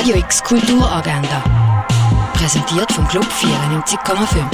Radio X Kulturagenda. Präsentiert vom Club 94,5.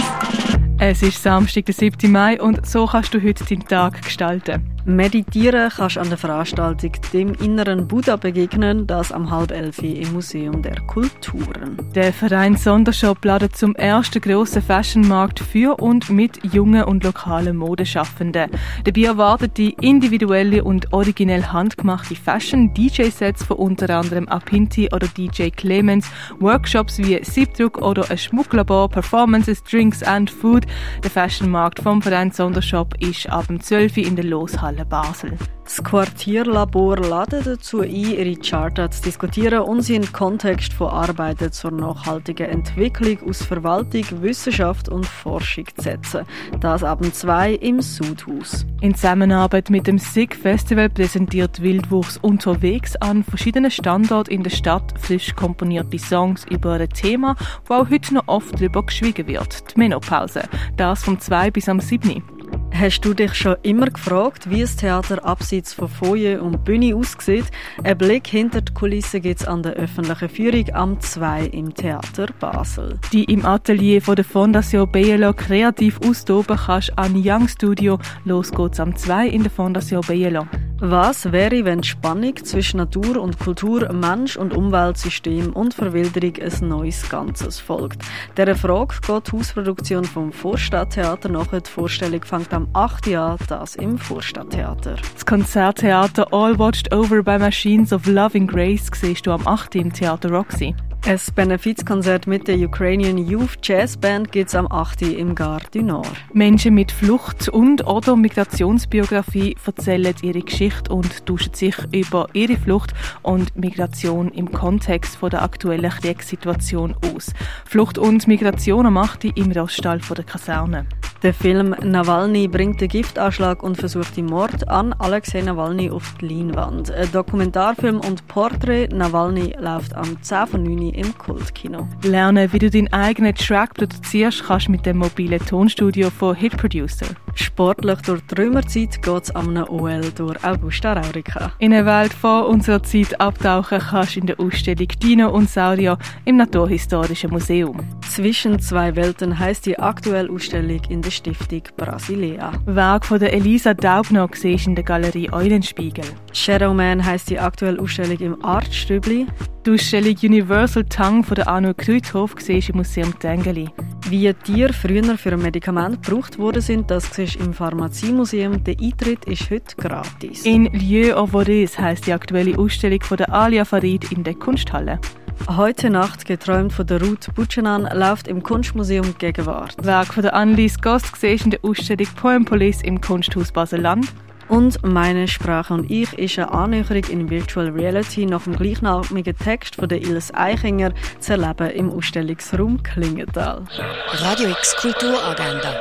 Es ist Samstag, der 7. Mai und so kannst du heute deinen Tag gestalten. Meditieren kannst du an der Veranstaltung dem inneren Buddha begegnen, das am halb elf im Museum der Kulturen. Der Verein Sondershop ladet zum ersten grossen Fashionmarkt für und mit jungen und lokalen Modeschaffenden. Dabei erwartet die individuelle und originell handgemachte Fashion, DJ-Sets von unter anderem Apinti oder DJ Clemens, Workshops wie Siebdruck oder ein Schmucklabor, Performances, Drinks and Food. Der Fashionmarkt vom Verein Sondershop ist ab dem 12. in der Loshalle Halle Basel. Das Quartierlabor ladet dazu ein, ihre Charta zu diskutieren und sie in Kontext von Arbeiten zur nachhaltigen Entwicklung aus Verwaltung, Wissenschaft und Forschung zu setzen. Das ab 2 im Sudhaus. In Zusammenarbeit mit dem SIG Festival präsentiert Wildwuchs unterwegs an verschiedenen Standorten in der Stadt frisch komponierte Songs über ein Thema, wo auch heute noch oft darüber geschwiegen wird, die Menopause. Das vom 2 bis am 7. Hast du dich schon immer gefragt, wie das Theater abseits von Foyer und Bühne aussieht? Ein Blick hinter die Kulissen gibt es an der öffentlichen Führung am 2 im Theater Basel. Die im Atelier von der Fondation Bielo kreativ austoben kannst an Young Studio. Los geht's am 2 in der Fondation Bielo. Was wäre, wenn Spannung zwischen Natur und Kultur, Mensch und Umweltsystem und Verwilderung ein neues Ganzes folgt? Dieser Frage geht die Hausproduktion vom Vorstadttheater nach. Die Vorstellung fängt am 8. Jahr das im Vorstadttheater. Das Konzerttheater All Watched Over by Machines of Loving Grace siehst du am 8. im Theater Roxy. Ein Benefizkonzert mit der Ukrainian Youth Jazz Band gibt es am 8. im Gare du Nord. Menschen mit Flucht- und oder Migrationsbiografie erzählen ihre Geschichte und tauschen sich über ihre Flucht und Migration im Kontext von der aktuellen Kriegssituation aus. Flucht und Migration am 8. im Roststall der Kaserne. Der Film Nawalny bringt den Giftanschlag und versucht den Mord an Alexei Nawalny auf die Leinwand. Ein Dokumentarfilm und Porträt Nawalny läuft am 10 von 9 im Kultkino. Lernen, wie du deinen eigenen Track produzierst, kannst mit dem mobilen Tonstudio von Hit Producer. Sportlich durch die Römerzeit geht es am OL durch Augusta Raurica. In eine Welt vor unserer Zeit abtauchen kannst du in der Ausstellung Dino und Saurier im Naturhistorischen Museum. Zwischen zwei Welten heißt die aktuelle Ausstellung in der Stiftung Brasilea. Werk von der Elisa Daubner siehst in der Galerie Eulenspiegel. Shadowman heißt die aktuelle Ausstellung im Artstübli. Die Ausstellung Universal Tongue von der Arno Krüthof siehst im Museum Tengeli. Wie Tiere früher für ein Medikament gebraucht worden sind, das siehst im Pharmaziemuseum. Der Eintritt ist heute gratis. In Lieu Vaudes heisst die aktuelle Ausstellung von der Alia Farid in der Kunsthalle. Heute Nacht, geträumt von der Ruth Butschenan, läuft im Kunstmuseum Gegenwart. Werk von der Annelies Gost siehst in der Ausstellung Poem Police im Kunsthaus Basel-Land. Und «Meine Sprache und ich» ist eine Annäherung in Virtual Reality nach dem gleichnamigen Text von der Ilis Eichinger zu erleben im Ausstellungsraum Klingenthal. Radio X Kulturagenda.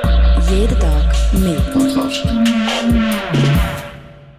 Jeden Tag mehr.